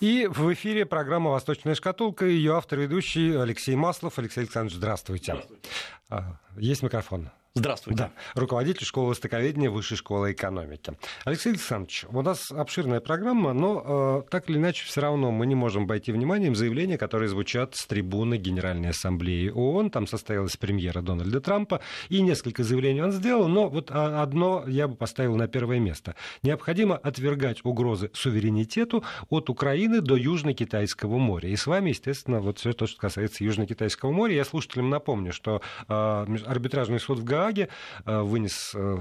И в эфире программа «Восточная шкатулка». Ее автор и ведущий Алексей Маслов. Алексей Александрович, здравствуйте. Здравствуйте. А, есть микрофон. Здравствуйте. Да. Руководитель школы востоковедения Высшей школы экономики. Алексей Александрович, у нас обширная программа, но э, так или иначе все равно мы не можем обойти вниманием заявления, которые звучат с трибуны Генеральной Ассамблеи ООН. Там состоялась премьера Дональда Трампа, и несколько заявлений он сделал, но вот одно я бы поставил на первое место. Необходимо отвергать угрозы суверенитету от Украины до Южно-Китайского моря. И с вами, естественно, вот все то, что касается Южно-Китайского моря. Я слушателям напомню, что э, арбитражный суд в Гаге Гааге э, вынес э,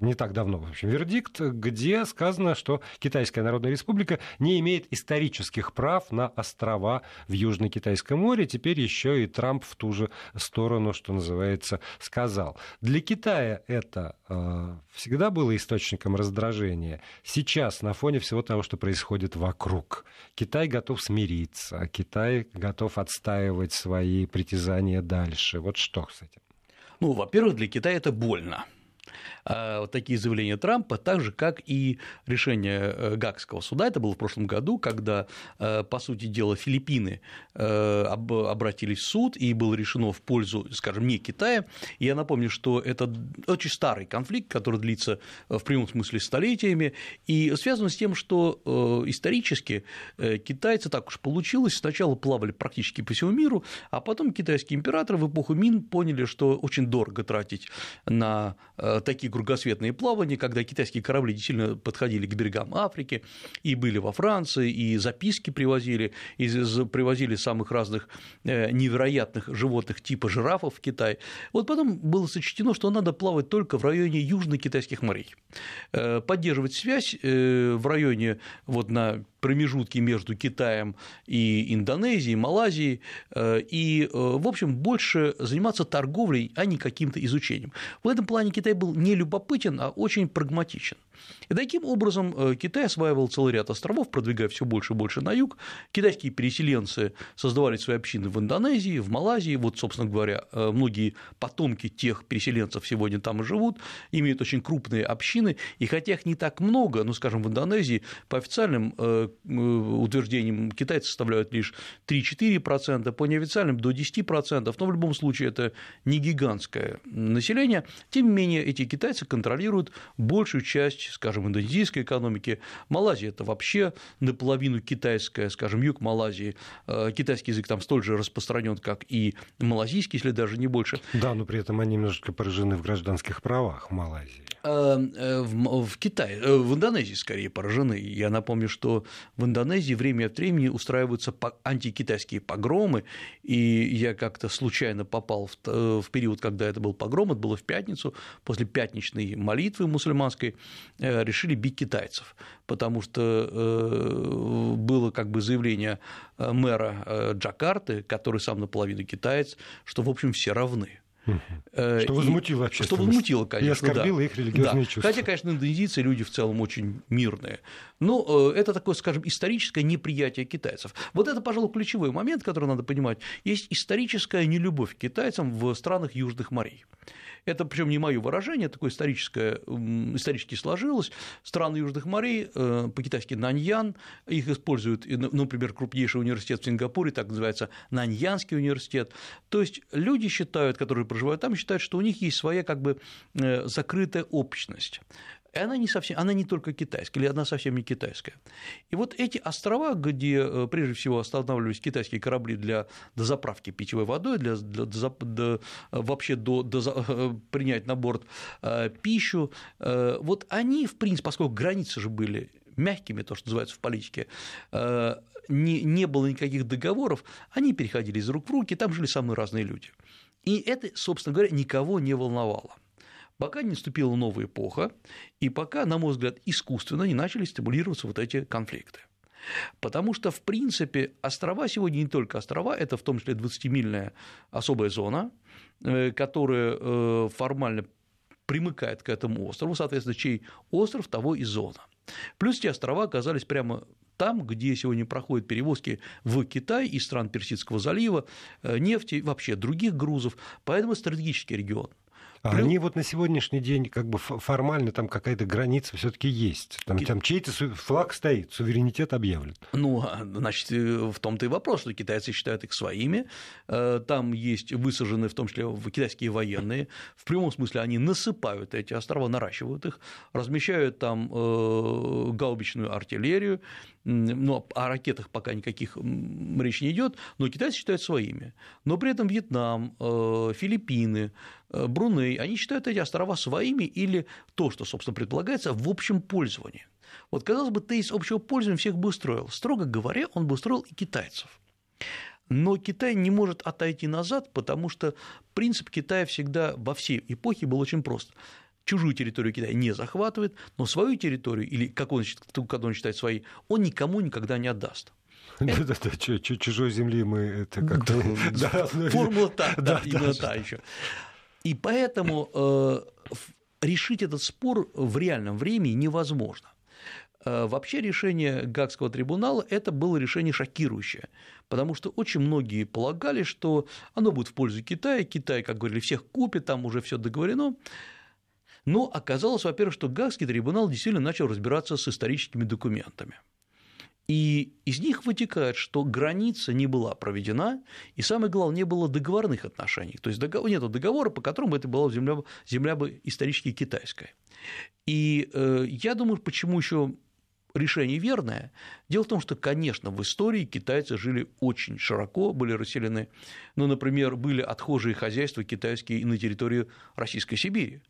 не так давно, в общем, вердикт, где сказано, что Китайская Народная Республика не имеет исторических прав на острова в Южно-Китайском море. Теперь еще и Трамп в ту же сторону, что называется, сказал. Для Китая это э, всегда было источником раздражения. Сейчас, на фоне всего того, что происходит вокруг, Китай готов смириться, Китай готов отстаивать свои притязания дальше. Вот что этим? Ну, во-первых, для Китая это больно. А, вот такие заявления Трампа, так же, как и решение э, Гагского суда, это было в прошлом году, когда, э, по сути дела, Филиппины э, обратились в суд, и было решено в пользу, скажем, не Китая. Я напомню, что это очень старый конфликт, который длится в прямом смысле столетиями, и связан с тем, что исторически китайцы, так уж получилось, сначала плавали практически по всему миру, а потом китайские императоры в эпоху Мин поняли, что очень дорого тратить на такие кругосветные плавания, когда китайские корабли действительно подходили к берегам Африки, и были во Франции, и записки привозили, и привозили самых разных э, невероятных животных типа жирафов в Китай. Вот потом было сочтено, что надо плавать только в районе южно-китайских морей. Э, поддерживать связь э, в районе вот на промежутке между Китаем и Индонезией, Малайзией, и, в общем, больше заниматься торговлей, а не каким-то изучением. В этом плане Китай был не любопытен, а очень прагматичен. И таким образом э, Китай осваивал целый ряд островов, продвигая все больше и больше на юг. Китайские переселенцы создавали свои общины в Индонезии, в Малайзии. Вот, собственно говоря, э, многие потомки тех переселенцев сегодня там и живут, имеют очень крупные общины. И хотя их не так много, ну, скажем, в Индонезии по официальным э, утверждениям китайцы составляют лишь 3-4%, по неофициальным до 10%, но в любом случае это не гигантское население. Тем не менее, эти китайцы контролируют большую часть скажем, индонезийской экономики. Малайзия – это вообще наполовину китайская, скажем, юг Малайзии. Э, китайский язык там столь же распространен, как и малазийский, если даже не больше. Да, но при этом они немножко поражены в гражданских правах Малайзии. Э, э, в Китае, в Индонезии скорее поражены. Я напомню, что в Индонезии время от времени устраиваются антикитайские погромы, и я как-то случайно попал в период, когда это был погром, это было в пятницу, после пятничной молитвы мусульманской, решили бить китайцев, потому что э, было как бы заявление э, мэра Джакарты, который сам наполовину китаец, что, в общем, все равны. Что возмутило вообще. Что возмутило, конечно. И оскорбило да. их религиозные да. чувства. Хотя, конечно, индонезийцы люди в целом очень мирные. Но это такое, скажем, историческое неприятие китайцев. Вот это, пожалуй, ключевой момент, который надо понимать. Есть историческая нелюбовь к китайцам в странах Южных морей. Это причем не мое выражение, такое историческое, исторически сложилось. Страны Южных морей, э, по-китайски Наньян, их используют, ну, например, крупнейший университет в Сингапуре, так называется Наньянский университет. То есть люди считают, которые проживают там, считают, что у них есть своя как бы э, закрытая общность. И она не совсем, она не только китайская, или она совсем не китайская. И вот эти острова, где э, прежде всего останавливались китайские корабли для дозаправки питьевой водой, для, для, для, для вообще до, до, э, принять на борт э, пищу, вот они, в принципе, поскольку границы же были мягкими, то, что называется в политике, не, не было никаких договоров, они переходили из рук в руки, там жили самые разные люди. И это, собственно говоря, никого не волновало пока не наступила новая эпоха, и пока, на мой взгляд, искусственно не начали стимулироваться вот эти конфликты. Потому что, в принципе, острова сегодня не только острова, это в том числе 20-мильная особая зона, э, которая э, формально примыкает к этому острову, соответственно, чей остров, того и зона. Плюс эти острова оказались прямо там, где сегодня проходят перевозки в Китай из стран Персидского залива, э, нефти, вообще других грузов, поэтому стратегический регион. А Плюс... они вот на сегодняшний день как бы формально там какая-то граница все-таки есть. Там, там чей-то флаг стоит, суверенитет объявлен. Ну, а, значит, э, в том-то и вопрос, что китайцы считают их своими. Э, там есть высажены, в том числе, китайские военные. В прямом смысле они насыпают эти острова, наращивают их, размещают там э, гаубичную артиллерию, но о ракетах пока никаких речи не идет, но китайцы считают своими. Но при этом Вьетнам, э, Филиппины, э, Бруней, они считают эти острова своими или то, что, собственно, предполагается, в общем пользовании. Вот, казалось бы, тезис общего пользования всех бы устроил. Строго говоря, он бы устроил и китайцев. Но Китай не может отойти назад, потому что принцип Китая всегда во всей эпохе был очень прост чужую территорию Китая не захватывает, но свою территорию, или как он, когда он считает своей, он никому никогда не отдаст. Да-да-да, чужой земли мы это как-то... Формула та, да, именно та еще. И поэтому э, решить этот спор в реальном времени невозможно. Э, вообще решение Гагского трибунала это было решение шокирующее, потому что очень многие полагали, что оно будет в пользу Китая, Китай, как говорили, всех купит, там уже все договорено. Но оказалось, во-первых, что Гагский трибунал действительно начал разбираться с историческими документами. И из них вытекает, что граница не была проведена, и самое главное, не было договорных отношений. То есть нет договора, по которому это была земля, земля бы исторически китайская. И э, я думаю, почему еще решение верное. Дело в том, что, конечно, в истории китайцы жили очень широко, были расселены, ну, например, были отхожие хозяйства китайские на территории Российской Сибири.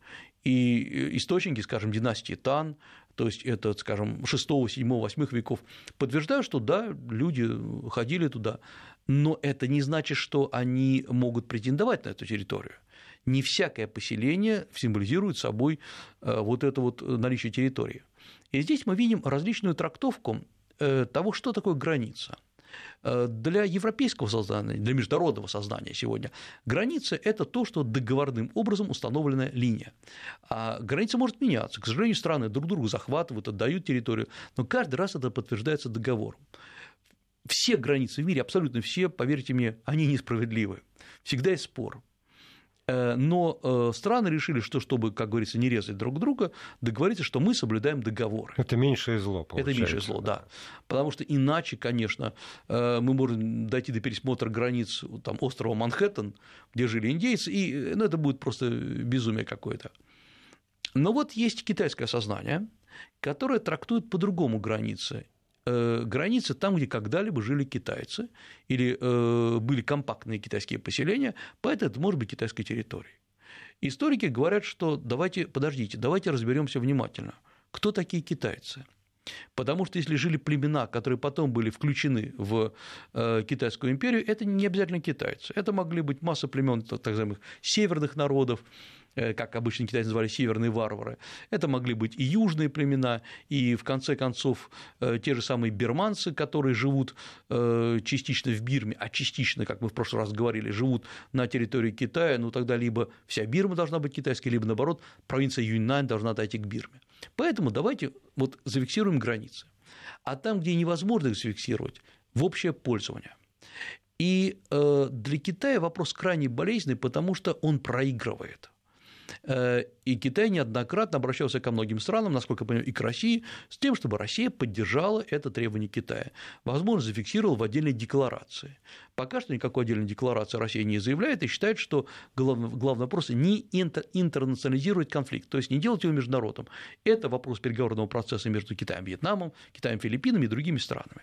И э, источники, скажем, династии Тан, то есть это, скажем, 6, 7, 8 веков, подтверждают, что да, люди ходили туда, но это не значит, что они могут претендовать на эту территорию. Не всякое поселение символизирует собой э, вот это вот наличие территории. И здесь мы видим различную трактовку э, того, что такое граница – Э, для европейского сознания, для международного сознания сегодня граница – это то, что договорным образом установленная линия. А граница может меняться. К сожалению, страны друг друга захватывают, отдают территорию, но каждый раз это подтверждается договором. Все границы в мире, абсолютно все, поверьте мне, они несправедливы. Всегда есть спор. Э, но э, страны решили, что чтобы, как говорится, не резать друг друга, договориться, что мы соблюдаем договоры. Это меньшее зло, получается. Это меньшее зло, да. Потому что иначе, конечно, э, мы можем дойти до пересмотра границ там, острова Манхэттен, где жили индейцы, и ну, это будет просто безумие какое-то. Но вот есть китайское сознание, которое трактует по-другому границы границы там, где когда-либо жили китайцы или э, были компактные китайские поселения, поэтому это может быть китайской территорией. Историки говорят, что давайте, подождите, давайте разберемся внимательно, кто такие китайцы. Потому что если жили племена, которые потом были включены в э, Китайскую империю, это не обязательно китайцы. Это могли быть масса племен так называемых северных народов, Э, как обычно китайцы называли северные варвары. Это могли быть и южные племена, и в конце концов э, те же самые бирманцы, которые живут э, частично в Бирме, а частично, как мы в прошлый раз говорили, живут на территории Китая, ну тогда либо вся Бирма должна быть китайской, либо наоборот, провинция Юньнань должна отойти к Бирме. Поэтому давайте вот зафиксируем границы. А там, где невозможно их зафиксировать, в общее пользование. И для Китая вопрос крайне болезненный, потому что он проигрывает. Э, и Китай неоднократно обращался ко многим странам, насколько я понимаю, и к России, с тем, чтобы Россия поддержала это требование Китая. Возможно, зафиксировал в отдельной декларации. Пока что никакой отдельной декларации Россия не заявляет и считает, что главный, главный вопрос не интернационализировать конфликт, то есть не делать его международным. Это вопрос переговорного процесса между Китаем Вьетнамом, Китаем, Филиппинами и другими странами.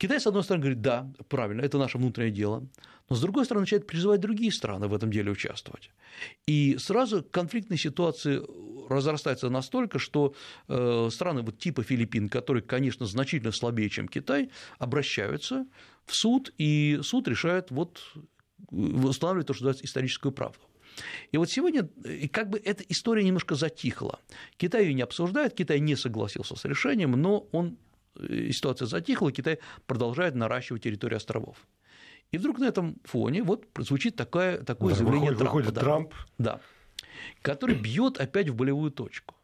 Китай, с одной стороны, говорит, да, правильно, это наше внутреннее дело, но с другой стороны, начинает призывать другие страны в этом деле участвовать. И сразу конфликтная ситуация разрастается настолько, что э, страны вот типа Филиппин, которые, конечно, значительно слабее, чем Китай, обращаются в суд, и суд решает вот устанавливать то, что называется историческую правду. И вот сегодня как бы эта история немножко затихла. Китай ее не обсуждает, Китай не согласился с решением, но он ситуация затихла, Китай продолжает наращивать территорию островов. И вдруг на этом фоне вот звучит такое, такое да, заявление выходит, Трампа. Выходит да, Трамп. Да, который бьет опять в болевую точку.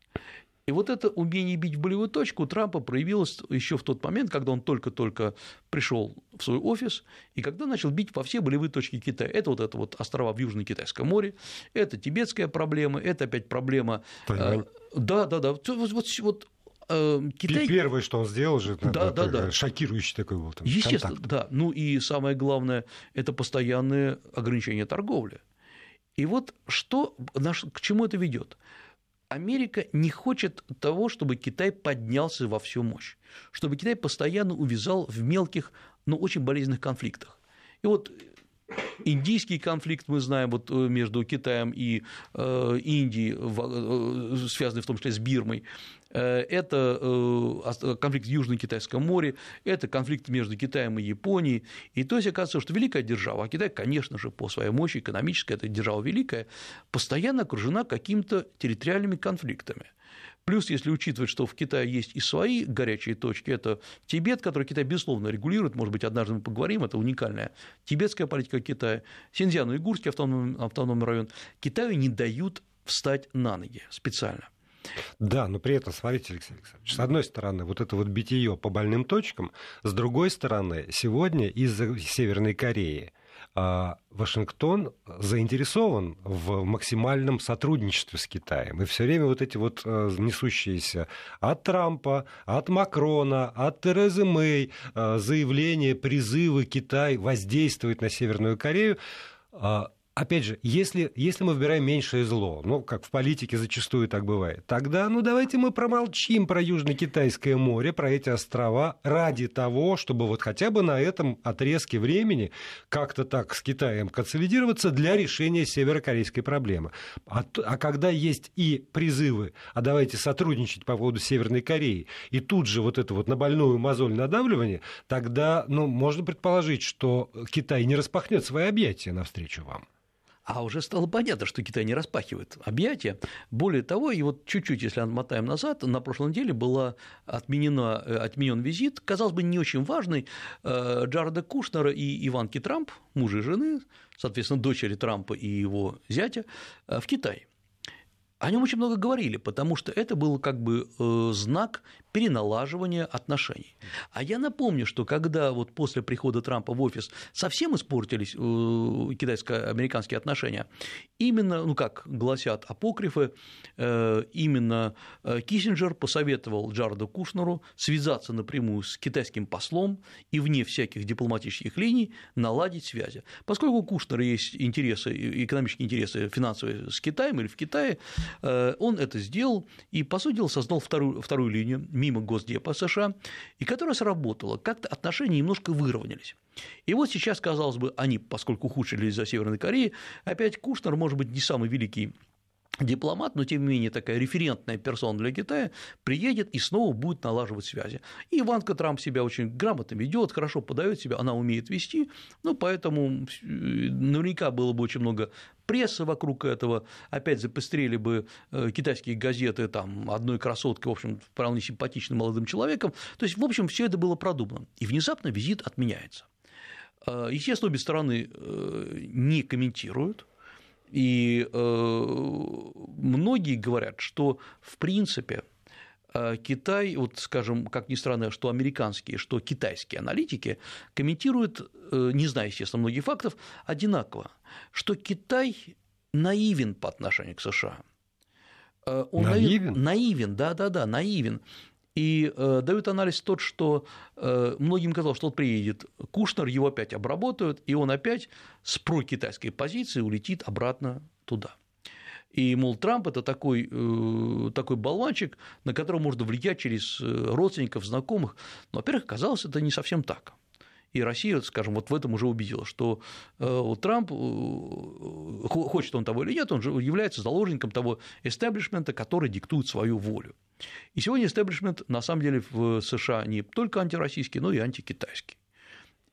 И вот это умение бить в болевую точку у Трампа проявилось еще в тот момент, когда он только-только пришел в свой офис и когда начал бить по все болевые точки Китая. Это вот это вот острова в Южном Китайском море, это тибетская проблема, это опять проблема. Тайвань. Да, да, да. Вот, вот, вот э, Китай... Первое, что он сделал же, да, да, да. шокирующий такой был. Там, Естественно, контакт. да. Ну и самое главное, это постоянное ограничение торговли. И вот что, к чему это ведет? Америка не хочет того, чтобы Китай поднялся во всю мощь, чтобы Китай постоянно увязал в мелких, но очень болезненных конфликтах. И вот Индийский конфликт, мы знаем, вот э, между Китаем и э, Индией, э, связанный в том числе с Бирмой, это конфликт в Южном Китайском море, это конфликт между Китаем и Японией. И то есть оказывается, что великая держава, а Китай, конечно же, по своей мощи экономической, это держава великая, постоянно окружена какими-то территориальными конфликтами. Плюс, если учитывать, что в Китае есть и свои горячие точки, это Тибет, который Китай, безусловно, регулирует, может быть, однажды мы поговорим, это уникальная тибетская политика Китая, Синьцзян-Уйгурский автономный, автономный район, Китаю не дают встать на ноги специально. Да, но при этом, смотрите, Алексей Александрович, с одной стороны, вот это вот битие по больным точкам, с другой стороны, сегодня из-за Северной Кореи Вашингтон заинтересован в максимальном сотрудничестве с Китаем. И все время вот эти вот э, несущиеся от Трампа, от Макрона, от Терезы Мэй э, заявления, призывы Китай воздействовать на Северную Корею а, опять же, если, если мы выбираем меньшее зло, ну, как в политике зачастую так бывает, тогда, ну, давайте мы промолчим про Южно-Китайское море, про эти острова, ради того, чтобы вот хотя бы на этом отрезке времени как-то так с Китаем консолидироваться для решения северокорейской проблемы. А, а когда есть и призывы, а давайте сотрудничать по поводу Северной Кореи, и тут же вот это вот на больную мозоль надавливание, тогда, ну, можно предположить, что Китай не распахнет свои объятия навстречу вам. А уже стало понятно, что Китай не распахивает объятия. Более того, и вот чуть-чуть, если отмотаем назад, на прошлой неделе отменена, э, отменен визит, казалось бы, не очень важный, э, Джареда Кушнера и Иванки Трамп, мужа и жены, соответственно, дочери Трампа и его зятя, э, в Китай. О нем очень много говорили, потому что это был как бы знак переналаживания отношений. А я напомню, что когда вот после прихода Трампа в офис совсем испортились э, китайско-американские отношения, именно, ну как гласят апокрифы, э, именно э, Киссинджер посоветовал Джареду Кушнеру связаться напрямую с китайским послом и вне всяких дипломатических линий наладить связи. Поскольку у Кушнера есть интересы, экономические интересы финансовые с Китаем или в Китае, он это сделал и, по сути дела, создал вторую, вторую линию мимо Госдепа США, и которая сработала. Как-то отношения немножко выровнялись. И вот сейчас, казалось бы, они, поскольку ухудшились за Северной Кореей, опять Кушнер, может быть, не самый великий дипломат, но тем не менее такая референтная персона для Китая, приедет и снова будет налаживать связи. И Иванка Трамп себя очень грамотно ведет, хорошо подает себя, она умеет вести, ну, поэтому э, наверняка было бы очень много прессы вокруг этого, опять запестрели бы э, китайские газеты там, одной красоткой, в общем, вполне симпатичным молодым человеком. То есть, в общем, все это было продумано. И внезапно визит отменяется. Э, естественно, обе стороны не комментируют, и э, многие говорят, что в принципе э, Китай, вот скажем, как ни странно, что американские, что китайские аналитики комментируют, э, не зная, естественно, многих фактов, одинаково, что Китай наивен по отношению к США. Он наивен? Наивен, да-да-да, наивен. И э, дают анализ тот, что э, многим казалось, что он приедет Кушнер, его опять обработают, и он опять с прокитайской позиции улетит обратно туда. И, мол, Трамп – это такой, э, такой болванчик, на которого можно влиять через родственников, знакомых. Но, во-первых, оказалось, это не совсем так. И Россия, скажем, вот в этом уже убедила, что э, Трамп, э, хочет он того или нет, он же является заложником того эстеблишмента, который диктует свою волю. И сегодня эстеблишмент на самом деле в США не только антироссийский, но и антикитайский.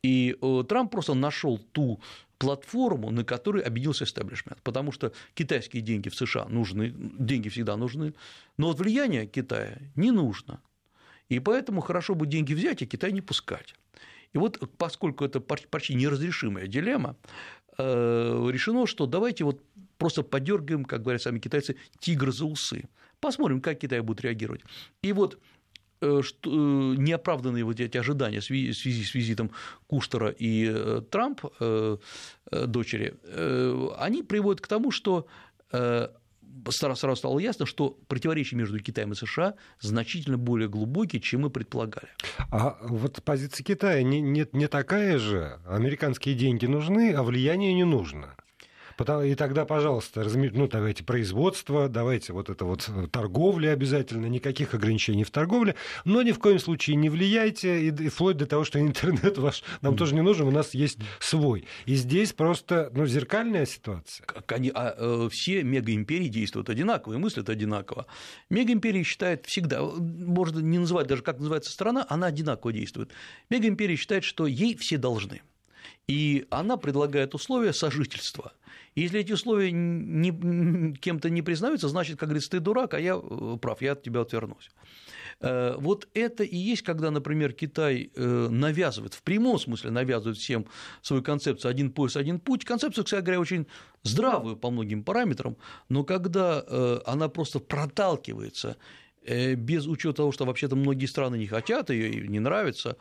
И э, Трамп просто нашел ту платформу, на которой объединился эстеблишмент, потому что китайские деньги в США нужны, деньги всегда нужны, но вот влияние Китая не нужно. И поэтому хорошо бы деньги взять, а Китай не пускать. И вот поскольку это почти неразрешимая дилемма, э, решено, что давайте вот просто подергаем, как говорят сами китайцы, тигр за усы. Посмотрим, как Китай будет реагировать. И вот э, что, э, неоправданные вот эти ожидания в связи, с визитом Куштера и э, Трамп, дочери, они приводят к тому, что сразу стало ясно, что противоречия между Китаем и США значительно более глубокие, чем мы предполагали. А вот позиция Китая не, не, не такая же. Американские деньги нужны, а влияние не нужно. И тогда, пожалуйста, ну, давайте производство, давайте вот это вот э, торговля обязательно, никаких ограничений в торговле, но ни в коем случае не влияйте, и, вплоть до того, что интернет ваш нам тоже не нужен, у нас есть свой. И здесь просто ну, зеркальная ситуация. Они, а, э, все мегаимперии действуют одинаково и мыслят одинаково. Мегаимперия считает всегда, можно не называть даже, как называется страна, она одинаково действует. Мегаимперия считает, что ей все должны. И она предлагает условия сожительства – если эти условия не, кем-то не признаются, значит, как говорится, ты дурак, а я э, прав, я от тебя отвернусь. Э, вот это и есть, когда, например, Китай э, навязывает, в прямом смысле навязывает всем свою концепцию «один пояс, один путь». Концепцию, кстати говоря, очень здравую по многим параметрам, но когда она просто проталкивается без учета того, что вообще-то многие страны не хотят ее и не нравится,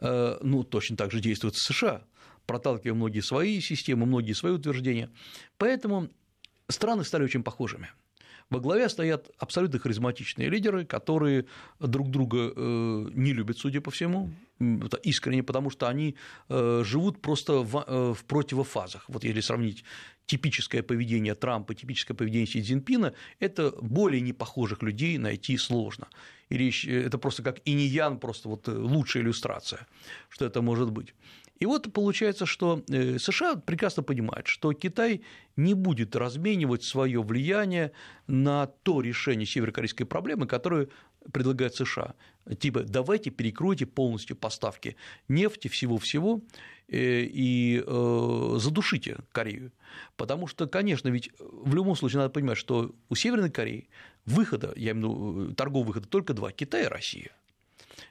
ну, точно так же действует США проталкивая многие свои системы, многие свои утверждения. Поэтому страны стали очень похожими. Во главе стоят абсолютно харизматичные лидеры, которые друг друга э, не любят, судя по всему, искренне, потому что они э, живут просто э, в противофазах. Вот если сравнить типическое поведение Трампа, типическое поведение Си Цзиньпина, это более непохожих людей найти сложно. Или это просто как иньян, просто вот лучшая иллюстрация, что это может быть. И вот получается, что э, США прекрасно понимают, что Китай не будет разменивать свое влияние на то решение северокорейской проблемы, которую предлагает США. Типа, давайте перекройте полностью поставки нефти, всего-всего, э, и э, задушите Корею. Потому что, конечно, ведь в любом случае надо понимать, что у Северной Кореи выхода, я имею в виду торгового выхода только два – Китай и Россия.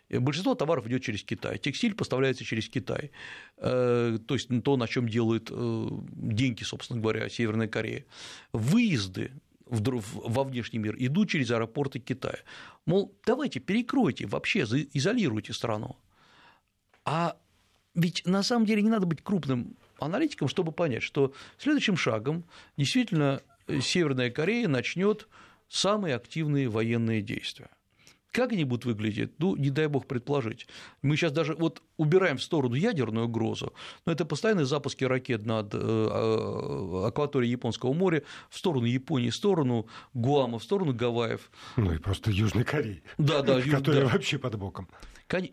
Большинство товаров идет через Китай, текстиль поставляется через Китай, э, то есть то, на чем делают э, деньги, собственно говоря, Северная Корея. Выезды во внешний мир идут через аэропорты Китая. Мол, давайте перекройте, вообще изолируйте страну. А ведь на самом деле не надо быть крупным аналитиком, чтобы понять, что следующим шагом действительно Северная Корея начнет самые активные военные действия. Как они будут выглядеть? Ну, не дай бог предположить. Мы сейчас даже вот убираем в сторону ядерную угрозу, но это постоянные запуски ракет над э, э, акваторией Японского моря в сторону Японии, в сторону Гуама, в сторону Гавайев. Ну и просто Южной Кореи, да, да, которая да. вообще под боком.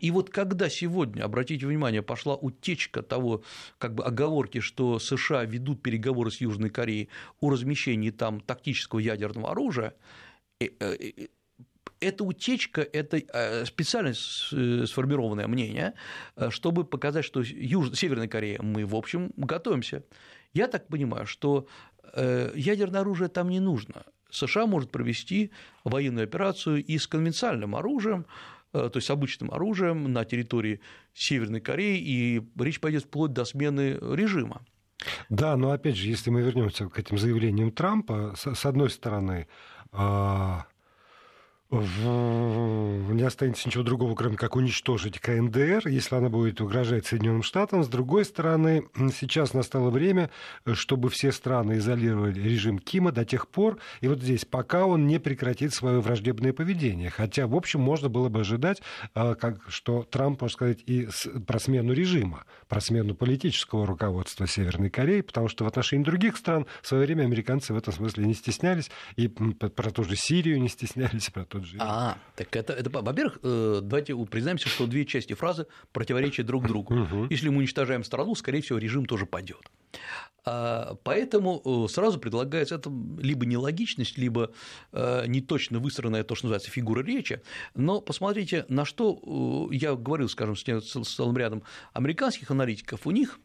И вот когда сегодня, обратите внимание, пошла утечка того, как бы оговорки, что США ведут переговоры с Южной Кореей о размещении там тактического ядерного оружия, э, эта утечка – это э, специально э, сформированное мнение, э, чтобы показать, что Юж... Северная Корея, мы, в общем, готовимся. Я так понимаю, что ядерное оружие там не нужно. США может провести военную операцию и с конвенциальным оружием, то есть обычным оружием на территории Северной Кореи, и речь пойдет вплоть до смены режима. Да, но опять же, если мы вернемся к этим заявлениям Трампа, с одной стороны, а, не останется ничего другого, кроме как уничтожить КНДР, если она будет угрожать Соединенным Штатам. С другой стороны, сейчас настало время, чтобы все страны изолировали режим Кима до тех пор, и вот здесь, пока он не прекратит свое враждебное поведение. Хотя, в общем, можно было бы ожидать, а, как, что Трамп, можно сказать, и про смену режима, про смену политического руководства Северной Кореи, потому что в отношении других стран в свое время американцы в этом смысле не стеснялись, и про ту же Сирию не стеснялись, про тот же. А, так это, это во-первых, э, давайте признаемся, что две части фразы противоречат друг другу. Если мы уничтожаем страну, скорее всего, режим тоже падет. А, поэтому э, сразу предлагается это либо нелогичность, либо э, не точно выстроенная то, что называется фигура речи. Но посмотрите, на что я говорил, скажем, с целым рядом американских аналитиков, у них,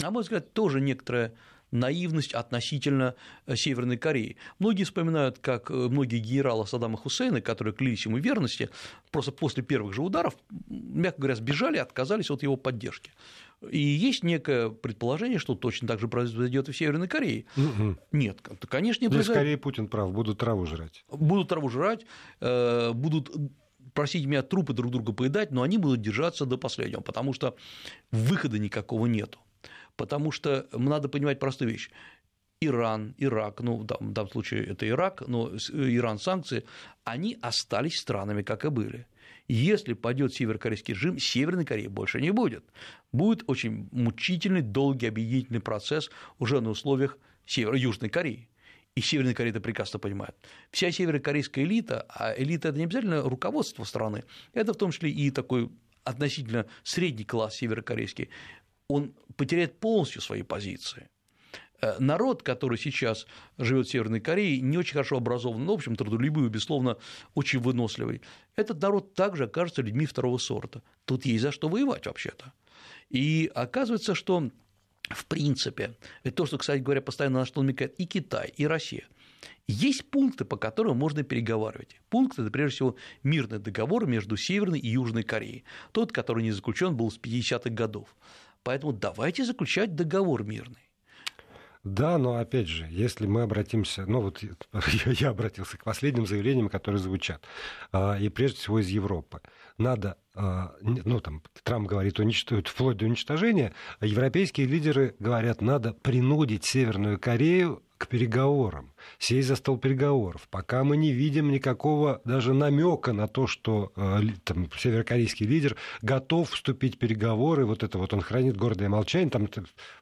на мой взгляд, тоже некоторая наивность относительно э, Северной Кореи. Многие вспоминают, как э, многие генералы Саддама Хусейна, которые клялись ему верности, просто после первых же ударов, мягко говоря, сбежали, отказались от его поддержки. И есть некое предположение, что точно так же произойдет и в Северной Корее. Угу. Нет, конечно, не произойдет. Скорее Путин прав, будут траву жрать. Будут траву жрать, э, будут просить меня трупы друг друга поедать, но они будут держаться до последнего, потому что выхода никакого нету. Потому что надо понимать простую вещь. Иран, Ирак, ну, в данном случае это Ирак, но Иран санкции, они остались странами, как и были. Если пойдет северокорейский режим, Северной Кореи больше не будет. Будет очень мучительный, долгий объединительный процесс уже на условиях Северо- Южной Кореи. И Северная Корея это прекрасно понимает. Вся северокорейская элита, а элита – это не обязательно руководство страны, это в том числе и такой относительно средний класс северокорейский, он потеряет полностью свои позиции. Э, народ, который сейчас живет в Северной Корее, не очень хорошо образован, но, в общем, трудолюбивый, безусловно, очень выносливый. Этот народ также окажется людьми второго сорта. Тут есть за что воевать вообще-то. И оказывается, что в принципе, это то, что, кстати говоря, постоянно на что намекает и Китай, и Россия, есть пункты, по которым можно переговаривать. Пункты – это, прежде всего, мирный договор между Северной и Южной Кореей. Тот, который не заключен был с 50-х годов. Поэтому давайте заключать договор мирный. Да, но опять же, если мы обратимся, ну вот я обратился к последним заявлениям, которые звучат, а, и прежде всего из Европы. Надо, а, ну там Трамп говорит, уничтожить вплоть до уничтожения, а европейские лидеры говорят, надо принудить Северную Корею к переговорам, сесть за стол переговоров, пока мы не видим никакого даже намека на то, что э, там, северокорейский лидер готов вступить в переговоры, вот это вот он хранит гордое молчание, там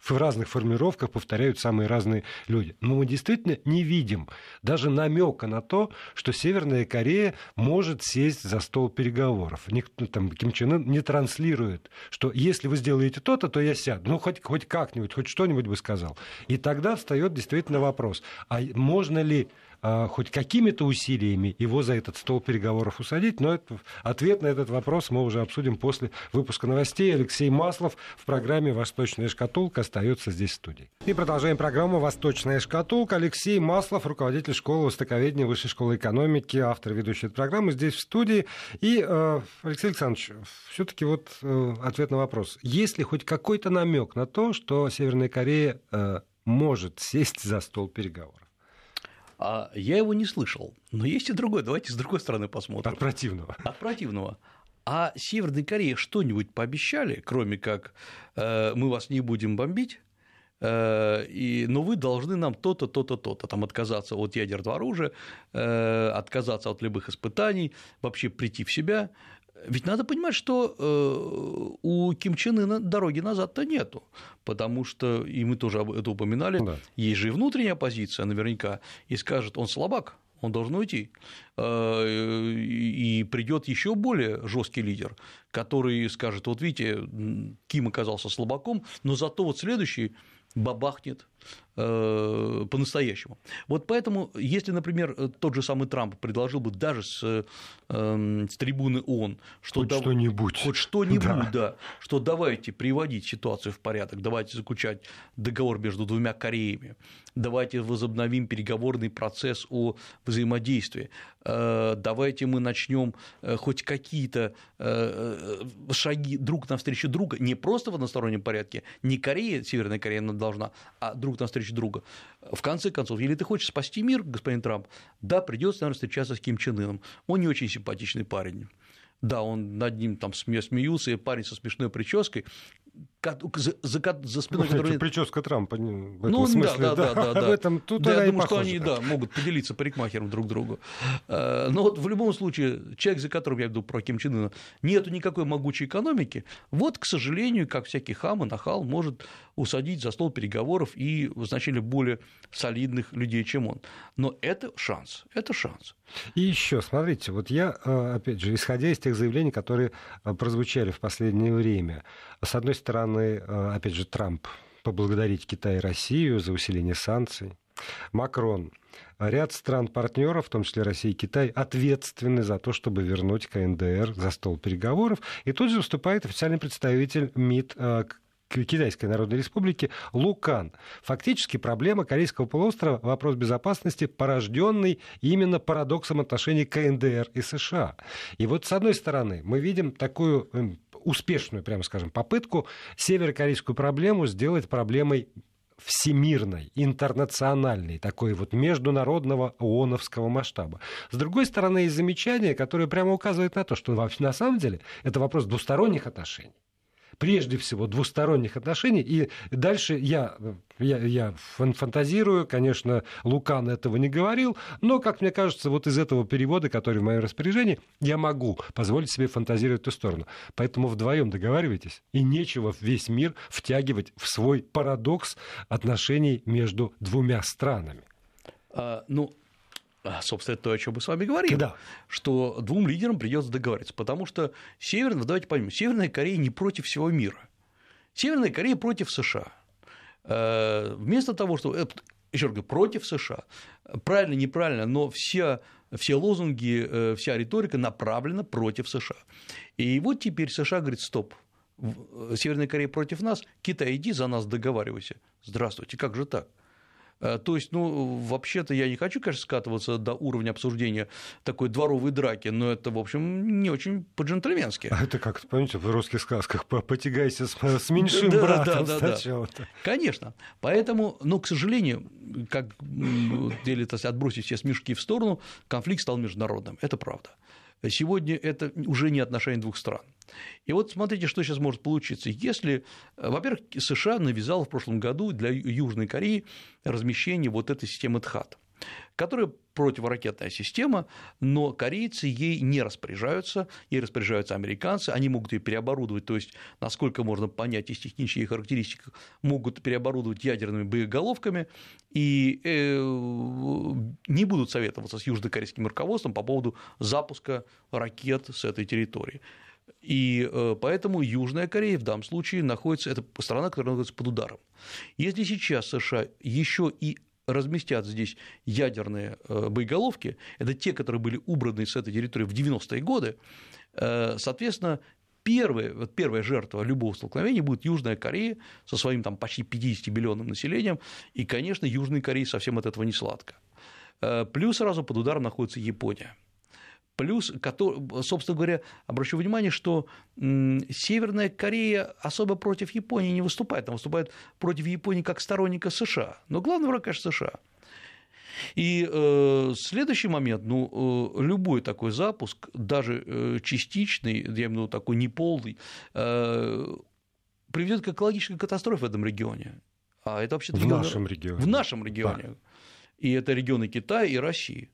в разных формулировках повторяют самые разные люди. Но мы действительно не видим даже намека на то, что Северная Корея может сесть за стол переговоров. Никто, там, Ким Чен Ын не транслирует, что если вы сделаете то-то, то я сяду. Ну, хоть, хоть как-нибудь, хоть что-нибудь бы сказал. И тогда встает действительно вопрос, а можно ли а, хоть какими-то усилиями его за этот стол переговоров усадить, но это, ответ на этот вопрос мы уже обсудим после выпуска новостей. Алексей Маслов в программе «Восточная шкатулка» остается здесь в студии. И продолжаем программу «Восточная шкатулка». Алексей Маслов, руководитель школы востоковедения Высшей школы экономики, автор ведущей этой программы, здесь в студии. И, э, Алексей Александрович, все-таки вот э, ответ на вопрос. Есть ли хоть какой-то намек на то, что Северная Корея э, может сесть за стол переговоров? А я его не слышал. Но есть и другой. Давайте с другой стороны посмотрим. От противного. От противного. А Северной Корее что-нибудь пообещали, кроме как э, мы вас не будем бомбить, э, и, но вы должны нам то-то, то-то, то-то, там отказаться от ядерного оружия, э, отказаться от любых испытаний, вообще прийти в себя. Ведь надо понимать, что э, у Ким Чен Ына дороги назад-то нету, потому что, и мы тоже это упоминали, да. есть же и внутренняя оппозиция наверняка, и скажет, он слабак, он должен уйти. Э, и придет еще более жесткий лидер, который скажет: вот видите, Ким оказался слабаком, но зато вот следующий бабахнет по-настоящему. Вот поэтому, если, например, тот же самый Трамп предложил бы даже с, э, с трибуны ООН, что хоть да, что-нибудь, хоть что-нибудь, да. да, что давайте приводить ситуацию в порядок, давайте заключать договор между двумя Кореями, давайте возобновим переговорный процесс о взаимодействии, э, давайте мы начнем хоть какие-то шаги друг навстречу друга, не просто в одностороннем порядке, не Корея, Северная Корея должна, а друг навстречу друга. В конце концов, или ты хочешь спасти мир, господин Трамп, да, придется, наверное, встречаться с Ким Чен Ыном. Он не очень симпатичный парень. Да, он над ним там смеются, и парень со смешной прической, за, за, за спиной ну, которой... Прическа Трампа в этом ну, смысле, да, да, да, да, да. в этом тут да, я думаю, что они да, могут поделиться парикмахером друг другу. Э, но вот в любом случае, человек, за которым я веду про Ким Чен Ына, нету никакой могучей экономики, вот, к сожалению, как всякий хам и нахал, может усадить за стол переговоров и значительно более солидных людей, чем он. Но это шанс, это шанс. И еще, смотрите, вот я, э, опять же, исходя из тех заявлений, которые э, прозвучали в последнее время, с одной стороны, э, опять же, Трамп поблагодарить Китай и Россию за усиление санкций. Макрон. Ряд стран-партнеров, в том числе Россия и Китай, ответственны за то, чтобы вернуть КНДР за стол переговоров. И тут же выступает официальный представитель МИД э, Китайской Народной Республики Лукан. Фактически проблема Корейского полуострова – вопрос безопасности, порожденный именно парадоксом отношений КНДР и США. И вот с одной стороны мы видим такую эм, успешную, прямо скажем, попытку северокорейскую проблему сделать проблемой всемирной, интернациональной, такой вот международного ООНовского масштаба. С другой стороны, есть замечание, которое прямо указывает на то, что на самом деле это вопрос двусторонних отношений прежде всего двусторонних отношений. И дальше я, я, я фантазирую, конечно, Лукан этого не говорил, но, как мне кажется, вот из этого перевода, который в моем распоряжении, я могу позволить себе фантазировать в эту сторону. Поэтому вдвоем договаривайтесь, и нечего весь мир втягивать в свой парадокс отношений между двумя странами. А, ну, собственно, это то, о чем мы с вами говорим, да. что двум лидерам придется договориться, потому что Северная, давайте поймем, Северная Корея не против всего мира, Северная Корея против США. Э, вместо того, что э, еще раз говорю, против США. Правильно, неправильно, но все, все лозунги, э, вся риторика направлена против США. И вот теперь США говорит, стоп, Северная Корея против нас, Китай, иди за нас договаривайся. Здравствуйте, как же так? Э, то есть, ну, вообще-то я не хочу, конечно, скатываться до уровня обсуждения такой дворовой драки, но это, в общем, не очень по-джентльменски. А это как, помните, в русских сказках «потягайся с, с меньшим да, братом да, да, сначала». Да. Конечно. Поэтому, но, к сожалению, как или отбросить все смешки в сторону, конфликт стал международным. Это правда. Сегодня это уже не отношения двух стран. И вот смотрите, что сейчас может получиться. Если, во-первых, США навязал в прошлом году для Южной Кореи размещение вот этой системы ТХАТ которая противоракетная система, но корейцы ей не распоряжаются, ей распоряжаются американцы, они могут ее переоборудовать, то есть, насколько можно понять из технических характеристик, могут переоборудовать ядерными боеголовками и э, не будут советоваться с южнокорейским руководством по поводу запуска ракет с этой территории. И э, поэтому Южная Корея в данном случае находится, это страна, которая находится под ударом. Если сейчас США еще и разместят здесь ядерные э, боеголовки, это те, которые были убраны с этой территории в 90-е годы, э, соответственно, первая, вот первая жертва любого столкновения будет Южная Корея со своим там, почти 50-миллионным населением, и, конечно, Южной Корее совсем от этого не сладко. Э, плюс сразу под ударом находится Япония. Плюс, собственно говоря, обращу внимание, что Северная Корея особо против Японии не выступает, она выступает против Японии как сторонника США. Но главный враг, конечно, США. И э, следующий момент, ну, э, любой такой запуск, даже э, частичный, я имею в виду такой неполный, э, приведет к экологической катастрофе в этом регионе. А это вообще-то в регион... нашем регионе. В нашем регионе. Да. И это регионы Китая и России.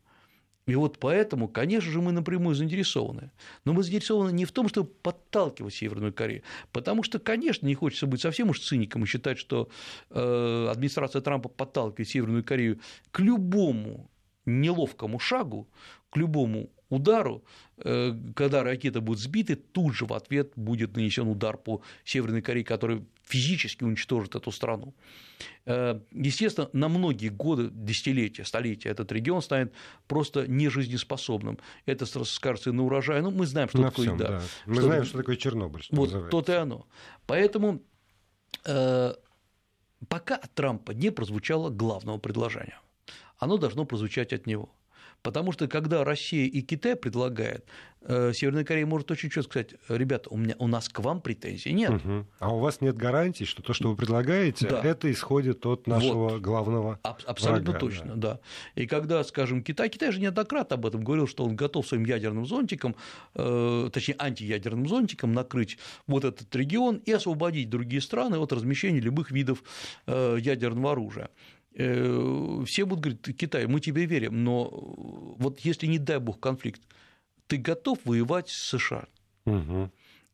И вот поэтому, конечно же, мы напрямую заинтересованы. Но мы заинтересованы не в том, чтобы подталкивать Северную Корею, потому что, конечно, не хочется быть совсем уж циником и считать, что э, администрация Трампа подталкивает Северную Корею к любому неловкому шагу, к любому удару, э, когда ракеты будут сбиты, тут же в ответ будет нанесен удар по Северной Корее, который физически уничтожит эту страну. Э, естественно, на многие годы, десятилетия, столетия этот регион станет просто нежизнеспособным. Это скажется и на урожай. Ну, мы знаем, что на такое всем, да. да. Мы что знаем, что такое Чернобыль. Что вот то-то и оно. Поэтому э, пока от Трампа не прозвучало главного предложения, оно должно прозвучать от него. Потому что когда Россия и Китай предлагают, э, Северная Корея может очень четко сказать, ребята, у, меня, у нас к вам претензий нет. Угу. А у вас нет гарантий, что то, что вы предлагаете, да. это исходит от нашего вот. главного Аб- Абсолютно врага, точно, да. да. И когда, скажем, Китай, Китай же неоднократно об этом говорил, что он готов своим ядерным зонтиком, э, точнее, антиядерным зонтиком накрыть вот этот регион и освободить другие страны от размещения любых видов э, ядерного оружия. Э, все будут говорить, Китай, мы тебе верим, но вот если, не дай бог, конфликт, ты готов воевать с США? Угу.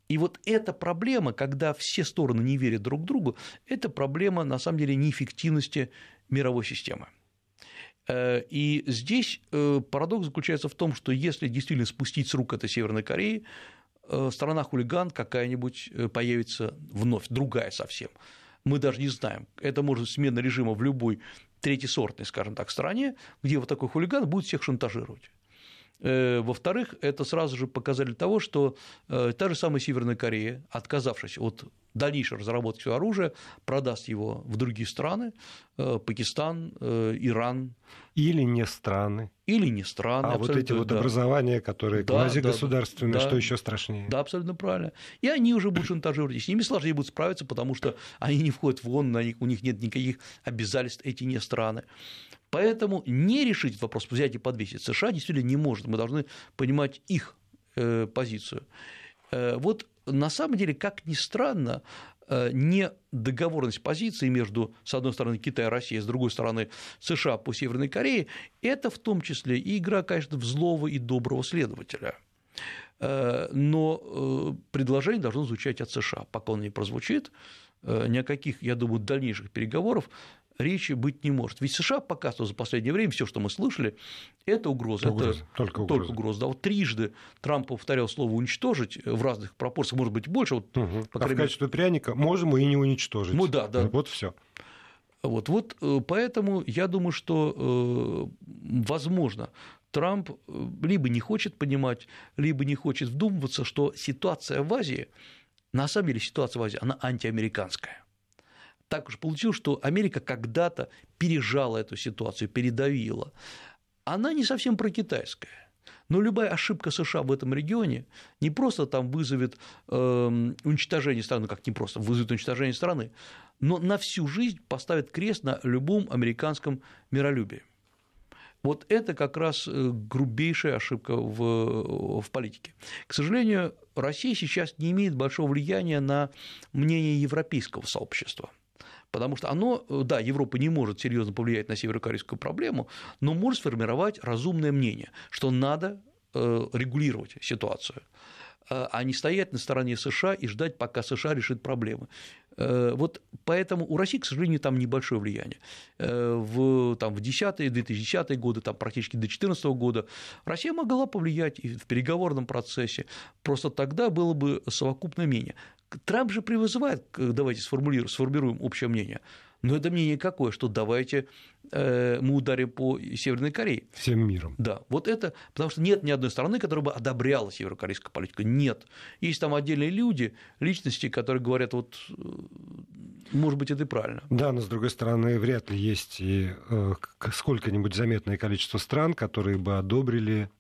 И вот эта проблема, когда все стороны не верят друг другу, это проблема, на самом деле, неэффективности мировой системы. Э, и здесь э, парадокс заключается в том, что если действительно спустить с рук этой Северной Кореи, страна-хулиган какая-нибудь появится вновь, другая совсем мы даже не знаем. Это может смена режима в любой третьесортной, скажем так, стране, где вот такой хулиган будет всех шантажировать. Э, во-вторых, это сразу же показатель того, что э, та же самая Северная Корея, отказавшись от дальнейшей разработки своего оружия, продаст его в другие страны, э, Пакистан, э, Иран. Или не страны. Или не страны. А вот эти вот да. образования, которые да, квазигосударственные, да, что да, еще страшнее. Да, абсолютно правильно. И они уже будут шантажировать, и с ними сложнее будут справиться, потому что они не входят в ООН, у них нет никаких обязательств, эти не страны. Поэтому не решить вопрос взять и подвесить США действительно не может. Мы должны понимать их э, позицию. Вот на самом деле, как ни странно, э, не договоренность позиции между, с одной стороны, Китаем и Россией, с другой стороны, США по Северной Корее, это в том числе и игра, конечно, в злого и доброго следователя. Э, но э, предложение должно звучать от США. Пока он не прозвучит, ни о каких, я думаю, дальнейших переговоров речи быть не может. Ведь США пока что за последнее время все, что мы слышали, это угроза. угроза это только угроза. Только угроза. Да, вот трижды Трамп повторял слово уничтожить в разных пропорциях, может быть, больше. Вот, угу. по а в качестве пряника можем и не уничтожить. Ну да, да. Вот все. Вот, вот э, поэтому я думаю, что э, возможно Трамп э, либо не хочет понимать, либо не хочет вдумываться, что ситуация в Азии, на самом деле ситуация в Азии, она антиамериканская так уж получилось, что Америка когда-то пережала эту ситуацию, передавила. Она не совсем прокитайская. Но любая ошибка США в этом регионе не просто там вызовет э, уничтожение страны, как не просто вызовет уничтожение страны, но на всю жизнь поставит крест на любом американском миролюбии. Вот это как раз э, грубейшая ошибка в, в политике. К сожалению, Россия сейчас не имеет большого влияния на мнение европейского сообщества – Потому что оно, э, да, Европа не может серьезно повлиять на северокорейскую проблему, но может сформировать разумное мнение, что надо э, регулировать ситуацию э, а не стоять на стороне США и ждать, пока США решит проблемы. Вот поэтому у России, к сожалению, там небольшое влияние. В, там, в 10-е, 2010-е годы, там, практически до 2014 года Россия могла повлиять и в переговорном процессе, просто тогда было бы совокупное мнение. Трамп же призывает, давайте сформулируем, сформируем общее мнение. Но это мнение какое, что давайте э, мы ударим по Северной Корее. Всем миром. Да, вот это, потому что нет ни одной страны, которая бы одобряла северокорейскую политику. Нет. Есть там отдельные люди, личности, которые говорят, вот, э, может быть, это и правильно. Да, но с другой стороны, вряд ли есть и э, сколько-нибудь заметное количество стран, которые бы одобрили,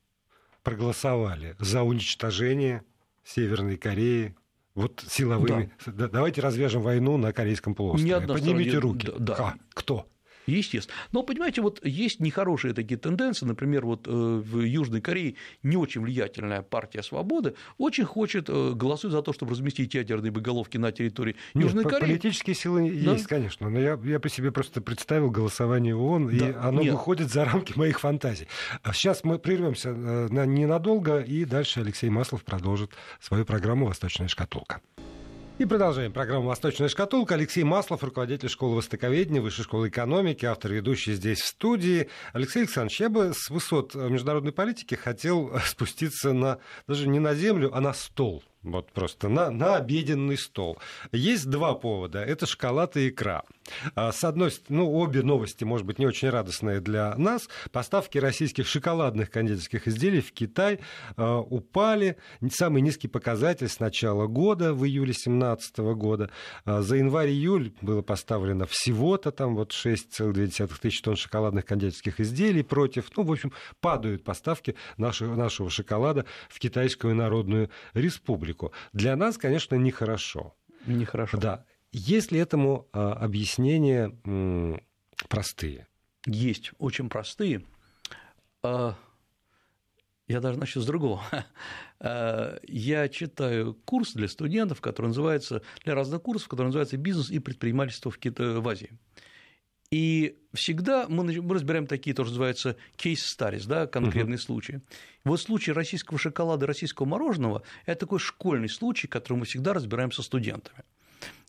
проголосовали за уничтожение Северной Кореи вот силовыми. Да. Давайте развяжем войну на Корейском полуострове. Поднимите стране... руки. Да. А, кто? Естественно. Но, понимаете, вот есть нехорошие такие тенденции. Например, вот э, в Южной Корее не очень влиятельная партия свободы очень хочет, э, голосует за то, чтобы разместить ядерные боеголовки на территории Нет, Южной Кореи. Политические силы да? есть, конечно. Но я, я по себе просто представил голосование ООН, да. и оно Нет. выходит за рамки моих фантазий. А сейчас мы прервемся э, ненадолго, и дальше Алексей Маслов продолжит свою программу «Восточная шкатулка». И продолжаем программу «Восточная шкатулка». Алексей Маслов, руководитель школы востоковедения, Высшей школы экономики, автор ведущий здесь в студии. Алексей Александрович, я бы с высот международной политики хотел спуститься на, даже не на землю, а на стол вот просто на, на обеденный стол. Есть два повода. Это шоколад и икра. А, с одной стороны, ну, обе новости, может быть, не очень радостные для нас. Поставки российских шоколадных кондитерских изделий в Китай а, упали. Самый низкий показатель с начала года, в июле 2017 года. А, за январь-июль было поставлено всего-то там вот 6,2 тысяч тонн шоколадных кондитерских изделий против, ну, в общем, падают поставки нашего, нашего шоколада в Китайскую Народную Республику публику. Для нас, конечно, нехорошо. Нехорошо. Да. Есть ли этому а, объяснения простые? Есть, очень простые. А, я даже начну с другого. А, я читаю курс для студентов, который называется, для разных курсов, который называется «Бизнес и предпринимательство в, Кита- в Азии». И всегда мы, мы разбираем такие, тоже называются case studies, да, конкретные uh-huh. случаи. Вот случай российского шоколада российского мороженого – это такой школьный случай, который мы всегда разбираем со студентами.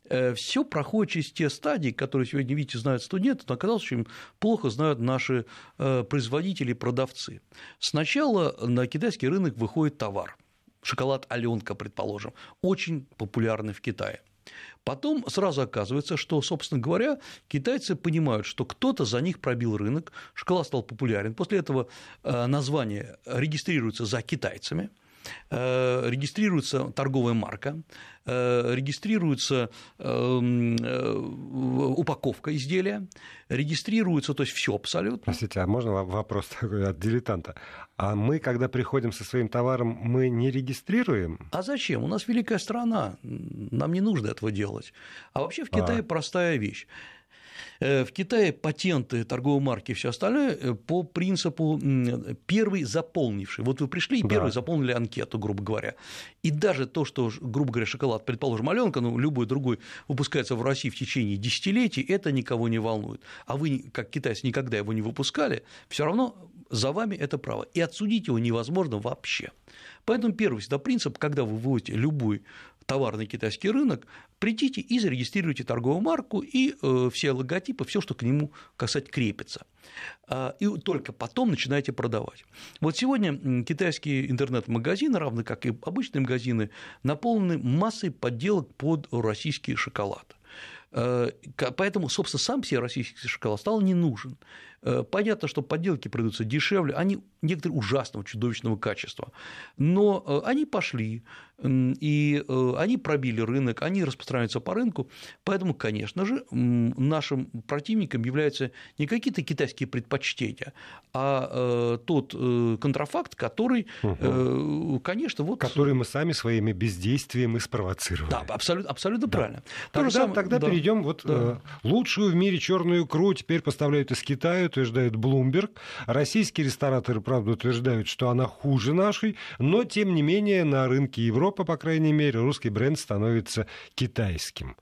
Э, Все проходит через те стадии, которые сегодня, видите, знают студенты, но оказалось, что им плохо знают наши э, производители и продавцы. Сначала на китайский рынок выходит товар – шоколад Аленка, предположим, очень популярный в Китае. Потом сразу оказывается, что, собственно говоря, китайцы понимают, что кто-то за них пробил рынок, шоколад стал популярен. После этого э, название регистрируется за китайцами. Регистрируется торговая марка, регистрируется эм, упаковка изделия, регистрируется, то есть все абсолютно. Простите, а можно вопрос такой от дилетанта? А мы, когда приходим со своим товаром, мы не регистрируем? А зачем? У нас великая страна, нам не нужно этого делать. А вообще в Китае а. простая вещь. Э, в Китае патенты, торговые марки и все остальное э, по принципу первый заполнивший. Вот вы пришли и да. первый заполнили анкету, грубо говоря. И даже то, что, грубо говоря, шоколад, предположим, Аленка, ну, любой другой выпускается в России в течение десятилетий, это никого не волнует. А вы, как китайцы, никогда его не выпускали, все равно за вами это право. И отсудить его невозможно вообще. Поэтому первый всегда принцип, когда вы выводите любой товарный китайский рынок, придите и зарегистрируйте торговую марку и э, все логотипы, все, что к нему, касать, крепится. А, и только потом начинаете продавать. Вот сегодня китайские интернет-магазины, равно как и обычные магазины, наполнены массой подделок под российский шоколад. Э, поэтому, собственно, сам себе российский шоколад стал не нужен. Э, понятно, что подделки продаются дешевле, они некоторые ужасного, чудовищного качества, но э, они пошли, и э, они пробили рынок, они распространяются по рынку, поэтому, конечно же, нашим противником являются не какие-то китайские предпочтения, а тот контрафакт, который, угу. конечно, вот… Который мы сами своими бездействием и спровоцировали. Да, абсолютно, абсолютно да. правильно. Тогда, самое... тогда да. перейдем вот да. лучшую в мире черную икру теперь поставляют из Китая, утверждает Bloomberg. Российские рестораторы, правда, утверждают, что она хуже нашей, но, тем не менее, на рынке Европы, по крайней мере, русский бренд становится китайским.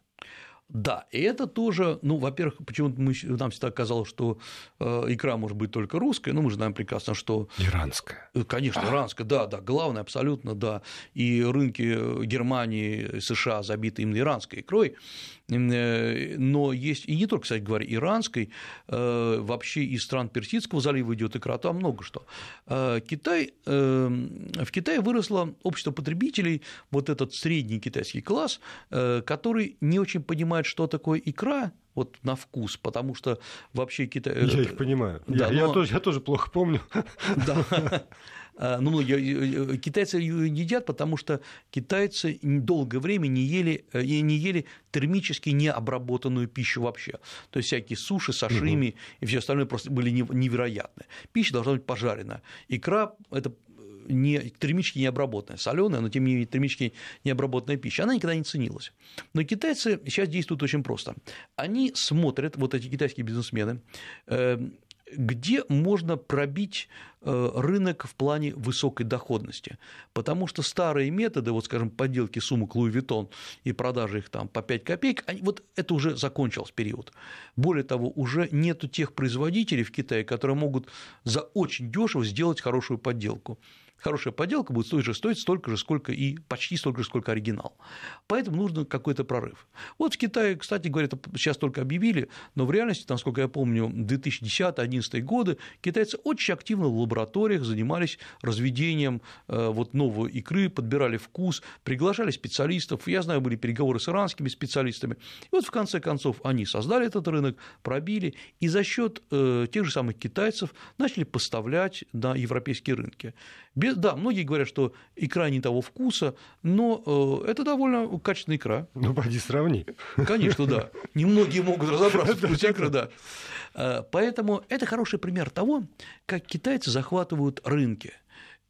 Да, и это тоже, ну, во-первых, почему-то мы, нам всегда казалось, что э, икра может быть только русская, ну, мы же знаем прекрасно, что… Иранская. Э, конечно, а. иранская, да, да, главное, абсолютно, да. И рынки Германии, США забиты именно иранской икрой, Э, но есть, и не только, кстати говоря, иранской, э, вообще из стран Персидского залива идет икра, там много что. Э, Китай, в Китае выросло общество потребителей, вот этот средний китайский класс, который не очень понимает, что такое икра, вот на вкус, потому что вообще Китай... Я их понимаю. Да, я, но... я, тоже, я тоже плохо помню. Да. А, ну, многие китайцы ее едят, потому что китайцы долгое время не ели, э, не ели термически необработанную пищу вообще. То есть всякие суши, сашими угу. и все остальное просто были невероятны. Пища должна быть пожарена. Икра – это не, термически необработанная, соленая, но тем не менее термически необработанная пища, она никогда не ценилась. Но китайцы сейчас действуют очень просто. Они смотрят, вот эти китайские бизнесмены, э, где можно пробить э, рынок в плане высокой доходности. Потому что старые методы, вот, скажем, подделки сумок Louis Vuitton и продажи их там по 5 копеек, они, вот это уже закончился период. Более того, уже нету тех производителей в Китае, которые могут за очень дешево сделать хорошую подделку хорошая подделка будет стоить, же, стоить столько же, сколько и почти столько же, сколько оригинал. Поэтому нужен какой-то прорыв. Вот в Китае, кстати говоря, это сейчас только объявили, но в реальности, насколько я помню, 2010-2011 годы китайцы очень активно в лабораториях занимались разведением э, вот новой икры, подбирали вкус, приглашали специалистов. Я знаю, были переговоры с иранскими специалистами. И вот в конце концов они создали этот рынок, пробили, и за счет э, тех же самых китайцев начали поставлять на европейские рынки. Да, многие говорят, что икра не того вкуса, но э, это довольно качественная икра. Ну, поди сравни. Конечно, да. Немногие могут разобраться в вкусе икры, да. Э, поэтому это хороший пример того, как китайцы захватывают рынки –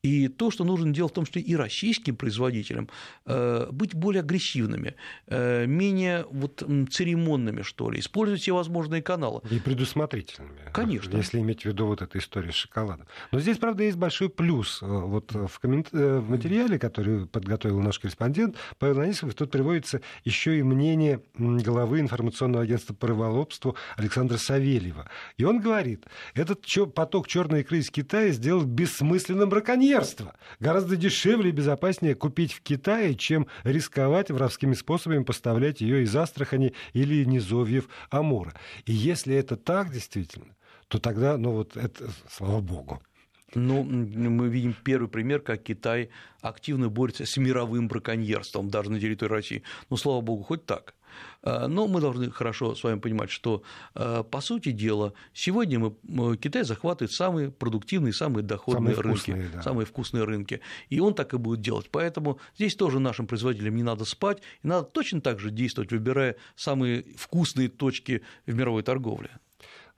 и то, что нужно делать в том числе и российским производителям, э, быть более агрессивными, э, менее вот церемонными, что ли, использовать все возможные каналы. И предусмотрительными. Конечно. Если иметь в виду вот эту историю с шоколадом. Но здесь, правда, есть большой плюс. Э, вот в, коммент... в материале, который подготовил наш корреспондент Павел Анисов, тут приводится еще и мнение главы информационного агентства по рыболовству Александра Савельева. И он говорит, этот поток черной икры из Китая сделал бессмысленным браконьерством инженерство. Гораздо дешевле и безопаснее купить в Китае, чем рисковать воровскими способами поставлять ее из Астрахани или низовьев Амура. И если это так действительно, то тогда, ну вот это, слава богу. Ну, мы видим первый пример, как Китай активно борется с мировым браконьерством даже на территории России. Ну, слава богу, хоть так. Э, но мы должны хорошо с вами понимать, что, э, по сути дела, сегодня мы, Китай захватывает самые продуктивные, самые доходные самые рынки, вкусные, да. самые вкусные рынки. И он так и будет делать. Поэтому здесь тоже нашим производителям не надо спать, и надо точно так же действовать, выбирая самые вкусные точки в мировой торговле.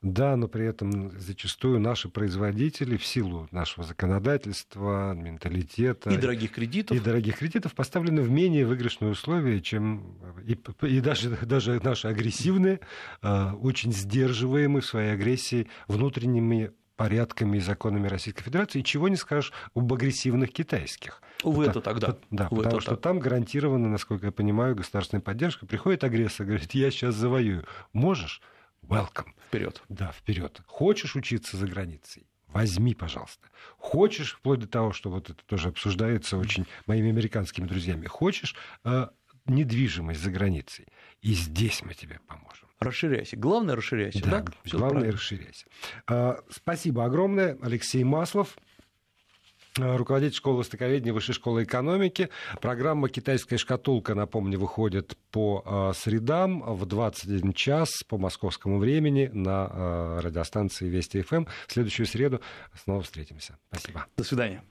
Да, но при этом зачастую наши производители в силу нашего законодательства, менталитета и дорогих кредитов, и дорогих кредитов поставлены в менее выигрышные условия, чем и, и даже, даже наши агрессивные, а, очень сдерживаемые в своей агрессии внутренними порядками и законами Российской Федерации, и чего не скажешь об агрессивных китайских. Увы, потому, это тогда. Да, Увы, потому это что так. там гарантирована, насколько я понимаю, государственная поддержка. Приходит агрессор, говорит, я сейчас завоюю. Можешь? Welcome. Вперед. Да, вперед. Хочешь учиться за границей? Возьми, пожалуйста. Хочешь, вплоть до того, что вот это тоже обсуждается очень моими американскими друзьями, хочешь э, недвижимость за границей, и здесь мы тебе поможем. Расширяйся. Главное, расширяйся. Да, да? главное, правильно. расширяйся. Э, спасибо огромное. Алексей Маслов, руководитель школы востоковедения Высшей школы экономики. Программа «Китайская шкатулка», напомню, выходит по э, средам в 21 час по московскому времени на э, радиостанции Вести ФМ. В следующую среду снова встретимся. Спасибо. До свидания.